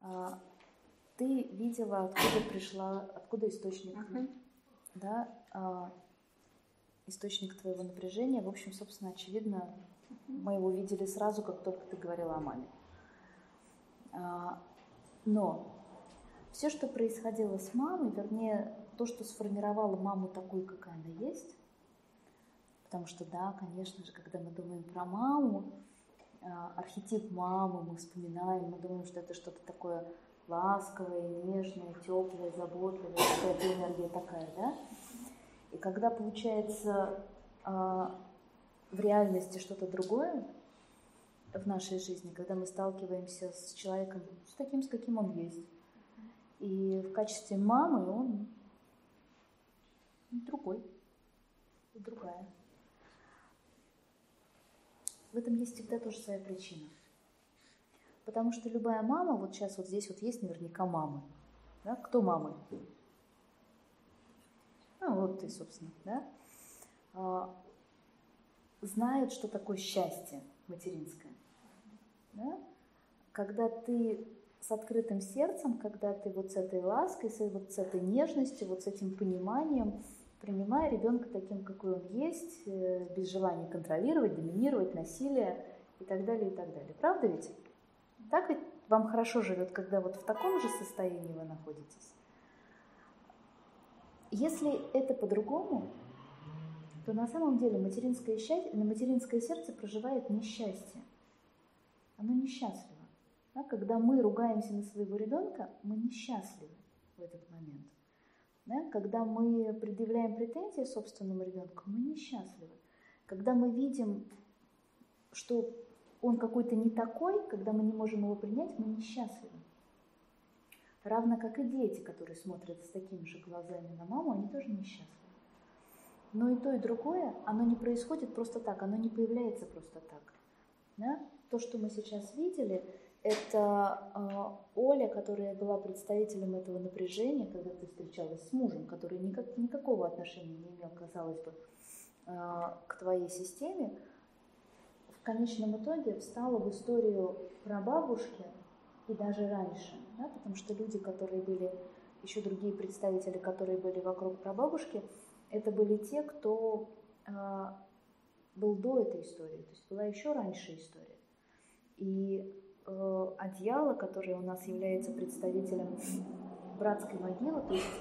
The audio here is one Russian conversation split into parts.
А, ты видела, откуда пришла, откуда источник, uh-huh. да, а, источник твоего напряжения. В общем, собственно, очевидно, uh-huh. мы его видели сразу, как только ты говорила о маме. А, но все, что происходило с мамой, вернее, то, что сформировало маму такой, какая она есть, потому что, да, конечно же, когда мы думаем про маму, архетип мамы мы вспоминаем, мы думаем, что это что-то такое ласковое, нежное, теплое, заботливое, какая-то энергия такая, да? И когда получается а, в реальности что-то другое в нашей жизни, когда мы сталкиваемся с человеком, с таким, с каким он есть, и в качестве мамы он другой, другая. В этом есть всегда тоже своя причина. Потому что любая мама, вот сейчас вот здесь вот есть наверняка мамы. Да? Кто мамы? Ну вот ты, собственно, да? А, знает, что такое счастье материнское. Да? Когда ты с открытым сердцем, когда ты вот с этой лаской, с, вот с этой нежностью, вот с этим пониманием, принимая ребенка таким, какой он есть, э, без желания контролировать, доминировать, насилие и так далее, и так далее. Правда ведь? Так ведь вам хорошо живет, когда вот в таком же состоянии вы находитесь? Если это по-другому, то на самом деле материнское, счастье, материнское сердце проживает несчастье. Оно несчастливо. Да? Когда мы ругаемся на своего ребенка, мы несчастливы в этот момент. Да? Когда мы предъявляем претензии собственному ребенку, мы несчастливы. Когда мы видим, что он какой-то не такой, когда мы не можем его принять, мы несчастливы. Равно как и дети, которые смотрят с такими же глазами на маму, они тоже несчастливы. Но и то, и другое, оно не происходит просто так, оно не появляется просто так. Да? То, что мы сейчас видели, это э, Оля, которая была представителем этого напряжения, когда ты встречалась с мужем, который никак, никакого отношения не имел, казалось бы, э, к твоей системе, в конечном итоге встала в историю про бабушки и даже раньше, да, потому что люди, которые были, еще другие представители, которые были вокруг прабабушки, это были те, кто э, был до этой истории, то есть была еще раньше история. И э, одеяло, которое у нас является представителем братской могилы, то есть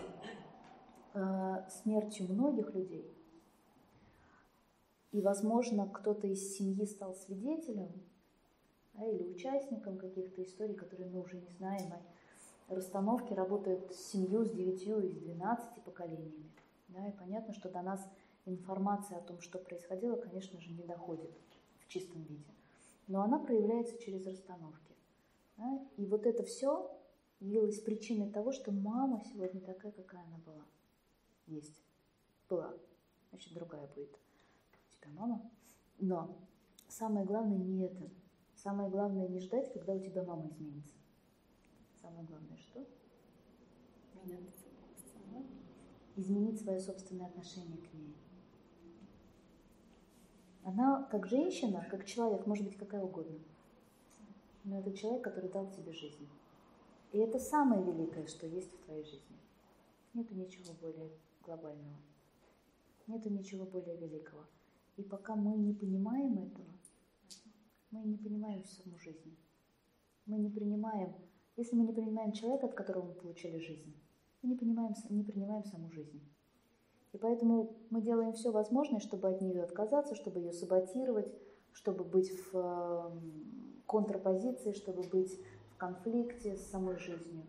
э, смертью многих людей. И, возможно, кто-то из семьи стал свидетелем да, или участником каких-то историй, которые мы уже не знаем. А расстановки работают с семью, с девятью и с двенадцати поколениями. Да, и понятно, что до нас информация о том, что происходило, конечно же, не доходит в чистом виде но она проявляется через расстановки. Да? И вот это все явилось причиной того, что мама сегодня такая, какая она была. Есть. Была. Значит, другая будет. У тебя мама. Но самое главное не это. Самое главное не ждать, когда у тебя мама изменится. Самое главное что? Меняться. Изменить свое собственное отношение к ней. Она как женщина, как человек, может быть какая угодно. Но это человек, который дал тебе жизнь. И это самое великое, что есть в твоей жизни. Нету ничего более глобального. Нету ничего более великого. И пока мы не понимаем этого, мы не понимаем саму жизнь. Мы не принимаем, если мы не принимаем человека, от которого мы получили жизнь, мы не, понимаем, не принимаем саму жизнь. И поэтому мы делаем все возможное, чтобы от нее отказаться, чтобы ее саботировать, чтобы быть в эм, контрпозиции, чтобы быть в конфликте с самой жизнью.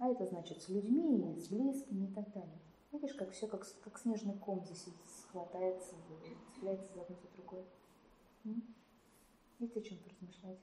А это значит с людьми, с близкими и так далее. Видишь, как все как, как снежный ком здесь схватается, цепляется за одно за другое. Видите, о чем поразмышлять